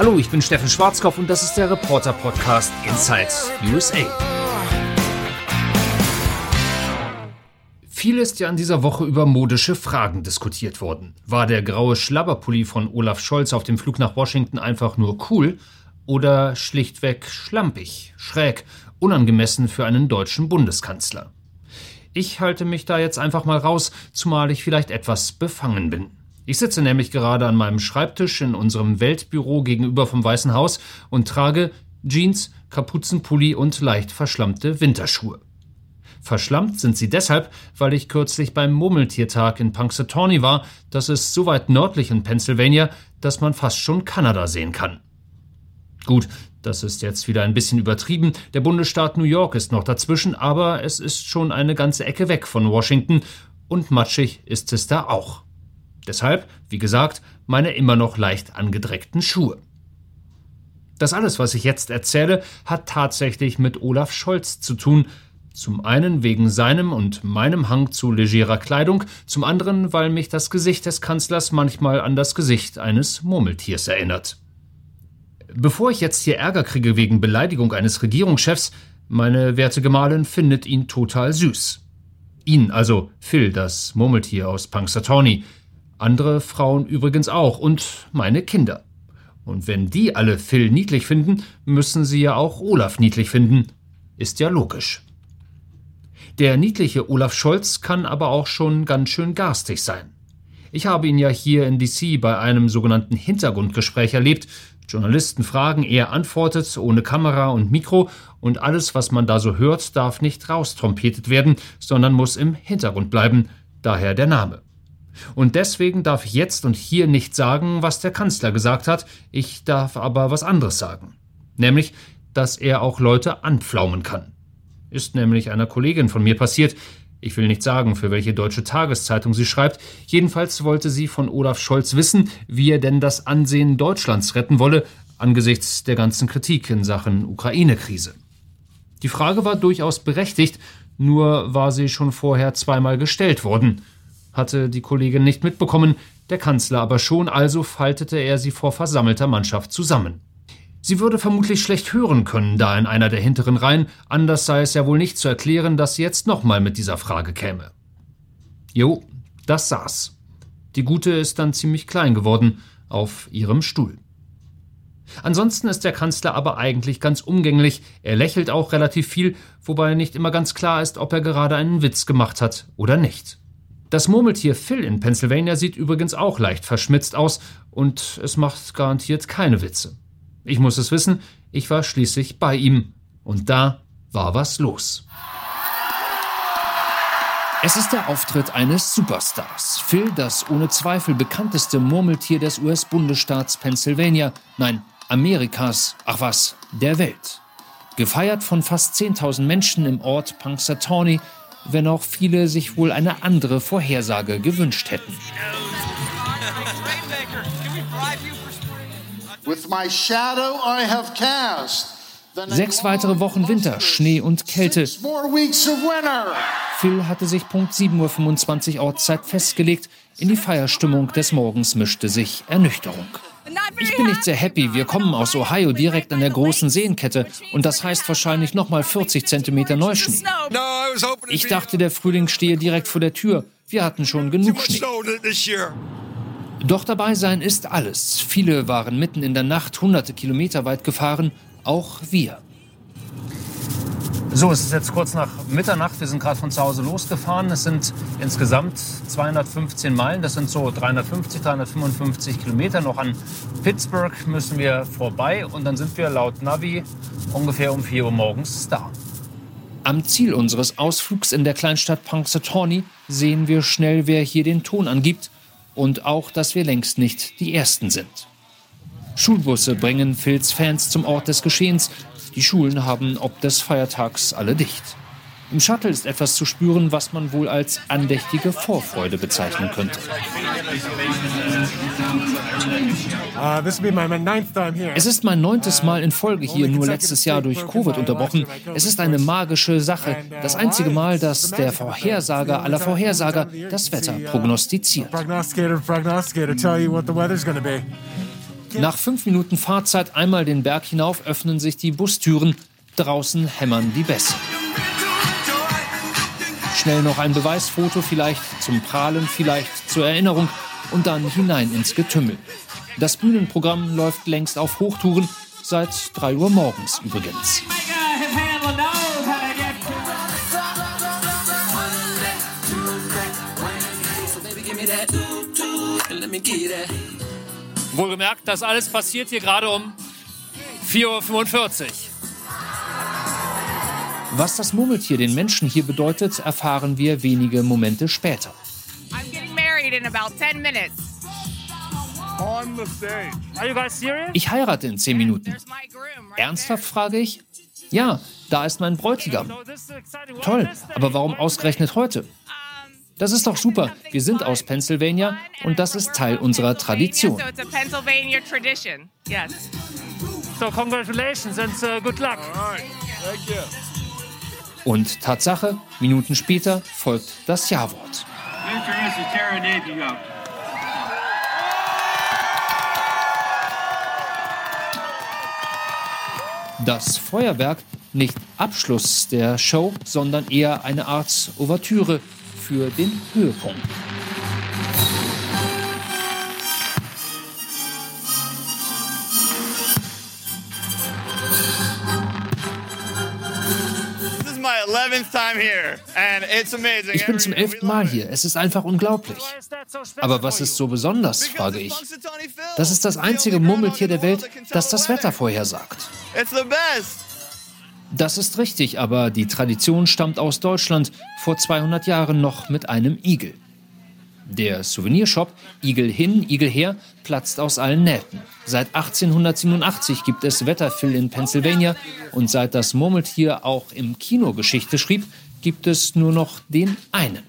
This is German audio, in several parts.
Hallo, ich bin Steffen Schwarzkopf und das ist der Reporter Podcast Inside USA. Viel ist ja an dieser Woche über modische Fragen diskutiert worden. War der graue Schlabberpulli von Olaf Scholz auf dem Flug nach Washington einfach nur cool oder schlichtweg schlampig, schräg, unangemessen für einen deutschen Bundeskanzler? Ich halte mich da jetzt einfach mal raus, zumal ich vielleicht etwas befangen bin. Ich sitze nämlich gerade an meinem Schreibtisch in unserem Weltbüro gegenüber vom Weißen Haus und trage Jeans, Kapuzenpulli und leicht verschlammte Winterschuhe. Verschlammt sind sie deshalb, weil ich kürzlich beim Murmeltiertag in Punxsutawney war. Das ist so weit nördlich in Pennsylvania, dass man fast schon Kanada sehen kann. Gut, das ist jetzt wieder ein bisschen übertrieben. Der Bundesstaat New York ist noch dazwischen, aber es ist schon eine ganze Ecke weg von Washington und matschig ist es da auch. Deshalb, wie gesagt, meine immer noch leicht angedreckten Schuhe. Das alles, was ich jetzt erzähle, hat tatsächlich mit Olaf Scholz zu tun. Zum einen wegen seinem und meinem Hang zu legerer Kleidung, zum anderen, weil mich das Gesicht des Kanzlers manchmal an das Gesicht eines Murmeltiers erinnert. Bevor ich jetzt hier Ärger kriege wegen Beleidigung eines Regierungschefs, meine werte Gemahlin findet ihn total süß. Ihn, also Phil, das Murmeltier aus Punxsutawney, andere Frauen übrigens auch und meine Kinder. Und wenn die alle Phil niedlich finden, müssen sie ja auch Olaf niedlich finden. Ist ja logisch. Der niedliche Olaf Scholz kann aber auch schon ganz schön garstig sein. Ich habe ihn ja hier in DC bei einem sogenannten Hintergrundgespräch erlebt. Journalisten fragen, er antwortet ohne Kamera und Mikro und alles, was man da so hört, darf nicht raustrompetet werden, sondern muss im Hintergrund bleiben. Daher der Name. Und deswegen darf ich jetzt und hier nicht sagen, was der Kanzler gesagt hat, ich darf aber was anderes sagen. Nämlich, dass er auch Leute anpflaumen kann. Ist nämlich einer Kollegin von mir passiert, ich will nicht sagen, für welche deutsche Tageszeitung sie schreibt. Jedenfalls wollte sie von Olaf Scholz wissen, wie er denn das Ansehen Deutschlands retten wolle, angesichts der ganzen Kritik in Sachen Ukraine-Krise. Die Frage war durchaus berechtigt, nur war sie schon vorher zweimal gestellt worden hatte die Kollegin nicht mitbekommen, der Kanzler aber schon, also faltete er sie vor versammelter Mannschaft zusammen. Sie würde vermutlich schlecht hören können, da in einer der hinteren Reihen, anders sei es ja wohl nicht zu erklären, dass sie jetzt nochmal mit dieser Frage käme. Jo, das saß. Die Gute ist dann ziemlich klein geworden auf ihrem Stuhl. Ansonsten ist der Kanzler aber eigentlich ganz umgänglich, er lächelt auch relativ viel, wobei nicht immer ganz klar ist, ob er gerade einen Witz gemacht hat oder nicht. Das Murmeltier Phil in Pennsylvania sieht übrigens auch leicht verschmitzt aus und es macht garantiert keine Witze. Ich muss es wissen, ich war schließlich bei ihm und da war was los. Es ist der Auftritt eines Superstars. Phil, das ohne Zweifel bekannteste Murmeltier des US-Bundesstaats Pennsylvania, nein, Amerikas, ach was, der Welt. Gefeiert von fast 10.000 Menschen im Ort Punxsutawney wenn auch viele sich wohl eine andere Vorhersage gewünscht hätten. Sechs weitere Wochen Winter, Schnee und Kälte. Phil hatte sich Punkt 7.25 Uhr Ortszeit festgelegt. In die Feierstimmung des Morgens mischte sich Ernüchterung. Ich bin nicht sehr happy. Wir kommen aus Ohio direkt an der großen Seenkette und das heißt wahrscheinlich nochmal 40 Zentimeter Neuschnee. Ich dachte, der Frühling stehe direkt vor der Tür. Wir hatten schon genug Schnee. Doch dabei sein ist alles. Viele waren mitten in der Nacht hunderte Kilometer weit gefahren, auch wir. So, es ist jetzt kurz nach Mitternacht. Wir sind gerade von zu Hause losgefahren. Es sind insgesamt 215 Meilen. Das sind so 350, 355 Kilometer. Noch an Pittsburgh müssen wir vorbei und dann sind wir laut Navi ungefähr um 4 Uhr morgens da. Am Ziel unseres Ausflugs in der Kleinstadt Punxsutawney sehen wir schnell, wer hier den Ton angibt und auch, dass wir längst nicht die Ersten sind. Schulbusse bringen Phils Fans zum Ort des Geschehens. Die Schulen haben ob des Feiertags alle dicht. Im Shuttle ist etwas zu spüren, was man wohl als andächtige Vorfreude bezeichnen könnte. Uh, es ist mein neuntes Mal in Folge hier, nur letztes Jahr durch Covid unterbrochen. Es ist eine magische Sache. Das einzige Mal, dass der Vorhersager aller Vorhersager das Wetter prognostiziert. Nach fünf Minuten Fahrzeit einmal den Berg hinauf öffnen sich die Bustüren. Draußen hämmern die Bässe. Schnell noch ein Beweisfoto, vielleicht zum Prahlen, vielleicht zur Erinnerung und dann hinein ins Getümmel. Das Bühnenprogramm läuft längst auf Hochtouren, seit 3 Uhr morgens übrigens. Wohlgemerkt, das alles passiert hier gerade um 4.45 Uhr. Was das Murmeltier den Menschen hier bedeutet, erfahren wir wenige Momente später. Ich heirate in zehn Minuten. Ernsthaft frage ich? Ja, da ist mein Bräutigam. Toll, aber warum ausgerechnet heute? Das ist doch super. Wir sind aus Pennsylvania und das ist Teil unserer Tradition. So, congratulations and uh, good luck. Und Tatsache, Minuten später folgt das Ja-Wort. Das Feuerwerk nicht Abschluss der Show, sondern eher eine Art Ouvertüre für den Höhepunkt. Ich bin zum elften Mal hier. Es ist einfach unglaublich. Aber was ist so besonders, frage ich. Das ist das einzige Murmeltier der Welt, das das Wetter vorhersagt. It's the best. Das ist richtig, aber die Tradition stammt aus Deutschland, vor 200 Jahren noch mit einem Igel. Der Souvenirshop Igel hin, Igel her platzt aus allen Nähten. Seit 1887 gibt es Wetterphil in Pennsylvania und seit das Murmeltier auch im Kino Geschichte schrieb, gibt es nur noch den einen.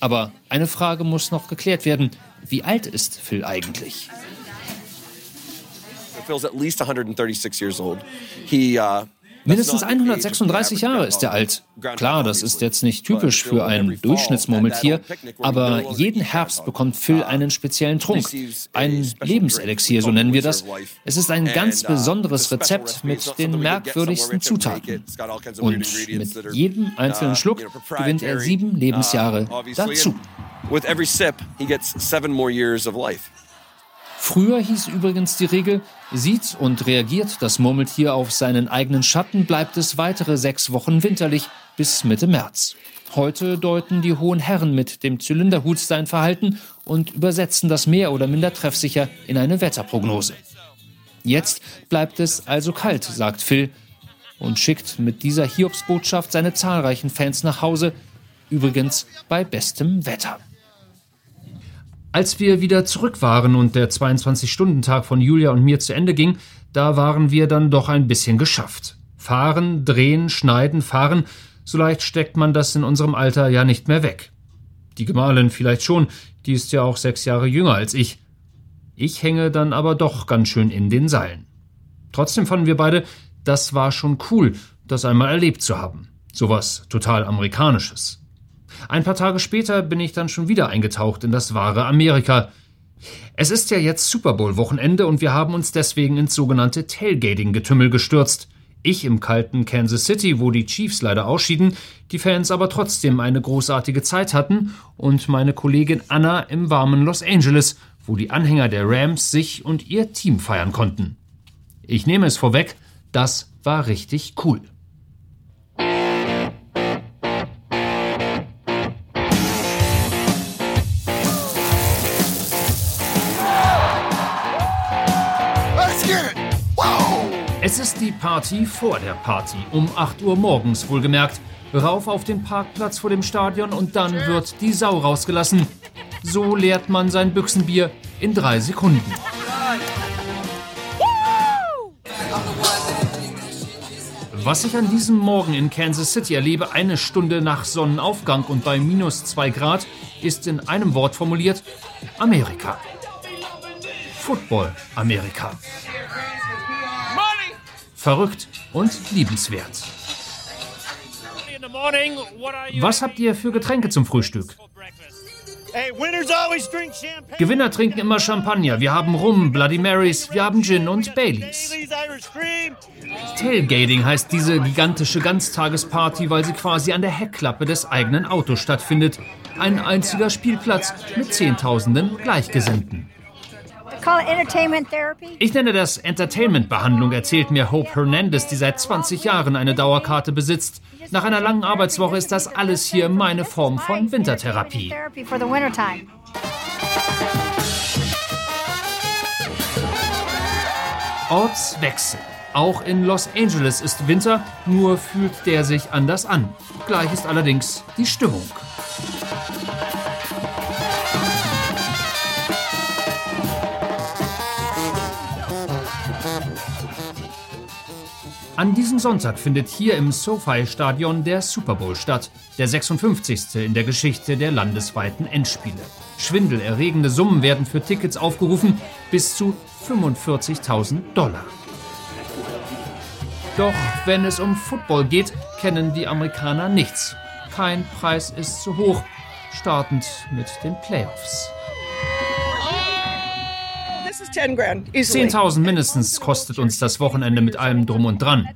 Aber eine Frage muss noch geklärt werden. Wie alt ist Phil eigentlich? Phil's at least 136 years old. He uh Mindestens 136 Jahre ist er alt. Klar, das ist jetzt nicht typisch für ein Durchschnittsmurmeltier, aber jeden Herbst bekommt Phil einen speziellen Trunk. Ein Lebenselixier, so nennen wir das. Es ist ein ganz besonderes Rezept mit den merkwürdigsten Zutaten. Und mit jedem einzelnen Schluck gewinnt er sieben Lebensjahre dazu. With every sip, he gets seven more years of life. Früher hieß übrigens die Regel, sieht und reagiert das Murmeltier auf seinen eigenen Schatten, bleibt es weitere sechs Wochen winterlich bis Mitte März. Heute deuten die hohen Herren mit dem Zylinderhut sein Verhalten und übersetzen das mehr oder minder treffsicher in eine Wetterprognose. Jetzt bleibt es also kalt, sagt Phil und schickt mit dieser Hiobsbotschaft seine zahlreichen Fans nach Hause, übrigens bei bestem Wetter. Als wir wieder zurück waren und der 22-Stunden-Tag von Julia und mir zu Ende ging, da waren wir dann doch ein bisschen geschafft. Fahren, drehen, schneiden, fahren, so leicht steckt man das in unserem Alter ja nicht mehr weg. Die Gemahlin vielleicht schon, die ist ja auch sechs Jahre jünger als ich. Ich hänge dann aber doch ganz schön in den Seilen. Trotzdem fanden wir beide, das war schon cool, das einmal erlebt zu haben. Sowas total Amerikanisches. Ein paar Tage später bin ich dann schon wieder eingetaucht in das wahre Amerika. Es ist ja jetzt Super Bowl-Wochenende und wir haben uns deswegen ins sogenannte Tailgating-Getümmel gestürzt. Ich im kalten Kansas City, wo die Chiefs leider ausschieden, die Fans aber trotzdem eine großartige Zeit hatten, und meine Kollegin Anna im warmen Los Angeles, wo die Anhänger der Rams sich und ihr Team feiern konnten. Ich nehme es vorweg, das war richtig cool. Die Party vor der Party, um 8 Uhr morgens wohlgemerkt. Rauf auf den Parkplatz vor dem Stadion und dann wird die Sau rausgelassen. So leert man sein Büchsenbier in drei Sekunden. Was ich an diesem Morgen in Kansas City erlebe, eine Stunde nach Sonnenaufgang und bei minus 2 Grad, ist in einem Wort formuliert Amerika. Football Amerika verrückt und liebenswert. Was habt ihr für Getränke zum Frühstück? Gewinner trinken immer Champagner. Wir haben Rum, Bloody Marys, wir haben Gin und Baileys. Tailgating heißt diese gigantische Ganztagesparty, weil sie quasi an der Heckklappe des eigenen Autos stattfindet. Ein einziger Spielplatz mit Zehntausenden Gleichgesinnten. Ich nenne das Entertainment-Behandlung, erzählt mir Hope Hernandez, die seit 20 Jahren eine Dauerkarte besitzt. Nach einer langen Arbeitswoche ist das alles hier meine Form von Wintertherapie. Ortswechsel. Auch in Los Angeles ist Winter, nur fühlt der sich anders an. Gleich ist allerdings die Stimmung. An diesem Sonntag findet hier im SoFi-Stadion der Super Bowl statt, der 56. in der Geschichte der landesweiten Endspiele. Schwindelerregende Summen werden für Tickets aufgerufen, bis zu 45.000 Dollar. Doch wenn es um Football geht, kennen die Amerikaner nichts. Kein Preis ist zu hoch, startend mit den Playoffs. 10.000 mindestens kostet uns das Wochenende mit allem drum und dran.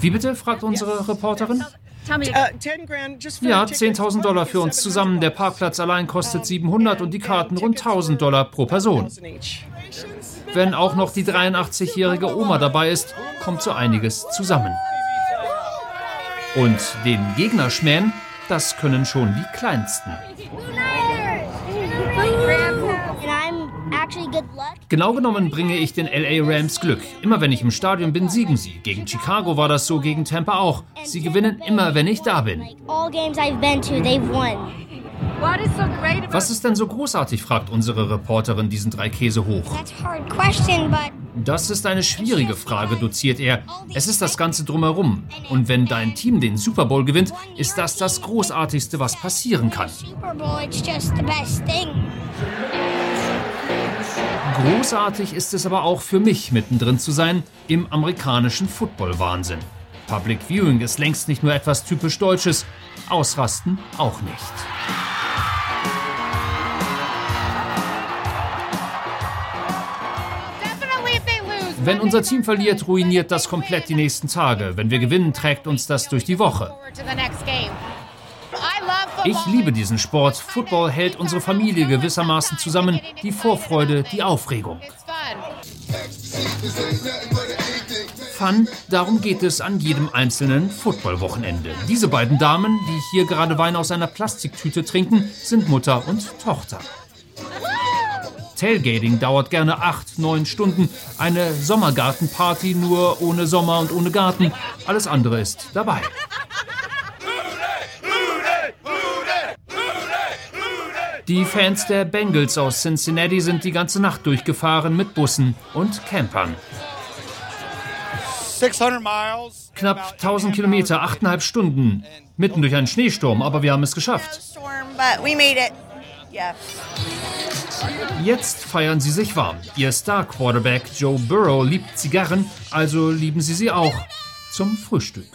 Wie bitte? fragt unsere Reporterin. Uh, ja, 10.000 Dollar für uns zusammen. Der Parkplatz allein kostet 700 und die Karten rund 1.000 Dollar pro Person. Wenn auch noch die 83-jährige Oma dabei ist, kommt so einiges zusammen. Und den Gegner schmähen, das können schon die Kleinsten. Genau genommen bringe ich den LA Rams Glück. Immer wenn ich im Stadion bin, siegen sie. Gegen Chicago war das so, gegen Tampa auch. Sie gewinnen immer, wenn ich da bin. Was ist denn so großartig, fragt unsere Reporterin diesen drei Käse hoch. Das ist eine schwierige Frage, doziert er. Es ist das Ganze drumherum. Und wenn dein Team den Super Bowl gewinnt, ist das das Großartigste, was passieren kann. Großartig ist es aber auch für mich, mittendrin zu sein im amerikanischen Football-Wahnsinn. Public Viewing ist längst nicht nur etwas typisch Deutsches, ausrasten auch nicht. Wenn unser Team verliert, ruiniert das komplett die nächsten Tage. Wenn wir gewinnen, trägt uns das durch die Woche. Ich liebe diesen Sport. Football hält unsere Familie gewissermaßen zusammen. Die Vorfreude, die Aufregung. Fun, darum geht es an jedem einzelnen Footballwochenende. Diese beiden Damen, die hier gerade Wein aus einer Plastiktüte trinken, sind Mutter und Tochter. Tailgating dauert gerne acht, neun Stunden. Eine Sommergartenparty nur ohne Sommer und ohne Garten. Alles andere ist dabei. Die Fans der Bengals aus Cincinnati sind die ganze Nacht durchgefahren mit Bussen und Campern. Knapp 1000 Kilometer, 8,5 Stunden. Mitten durch einen Schneesturm, aber wir haben es geschafft. Jetzt feiern sie sich warm. Ihr Star-Quarterback Joe Burrow liebt Zigarren, also lieben sie sie auch. Zum Frühstück.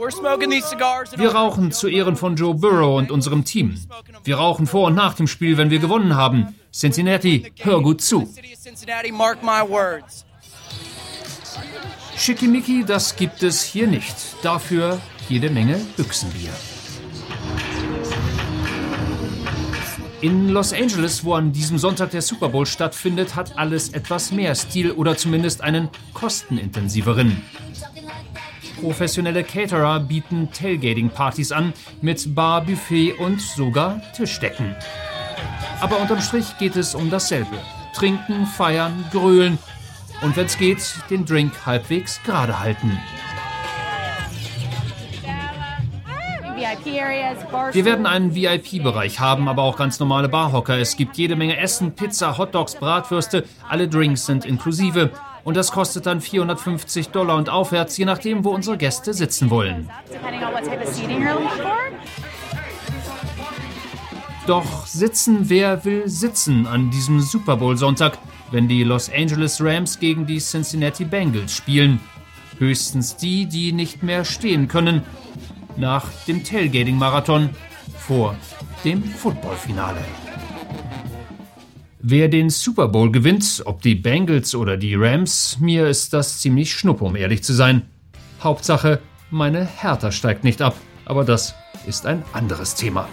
Wir rauchen zu Ehren von Joe Burrow und unserem Team. Wir rauchen vor und nach dem Spiel, wenn wir gewonnen haben. Cincinnati, hör gut zu. Schickimicki, das gibt es hier nicht. Dafür jede Menge Büchsenbier. In Los Angeles, wo an diesem Sonntag der Super Bowl stattfindet, hat alles etwas mehr Stil oder zumindest einen kostenintensiveren. Professionelle Caterer bieten Tailgating-Partys an mit Bar, Buffet und sogar Tischdecken. Aber unterm Strich geht es um dasselbe. Trinken, feiern, grölen und wenn's geht, den Drink halbwegs gerade halten. Wir werden einen VIP-Bereich haben, aber auch ganz normale Barhocker. Es gibt jede Menge Essen, Pizza, Hotdogs, Bratwürste, alle Drinks sind inklusive. Und das kostet dann 450 Dollar und aufwärts, je nachdem, wo unsere Gäste sitzen wollen. Doch sitzen, wer will sitzen an diesem Super Bowl-Sonntag, wenn die Los Angeles Rams gegen die Cincinnati Bengals spielen? Höchstens die, die nicht mehr stehen können. Nach dem Tailgating-Marathon vor dem Footballfinale. Wer den Super Bowl gewinnt, ob die Bengals oder die Rams, mir ist das ziemlich schnuppe, um ehrlich zu sein. Hauptsache, meine Hertha steigt nicht ab, aber das ist ein anderes Thema.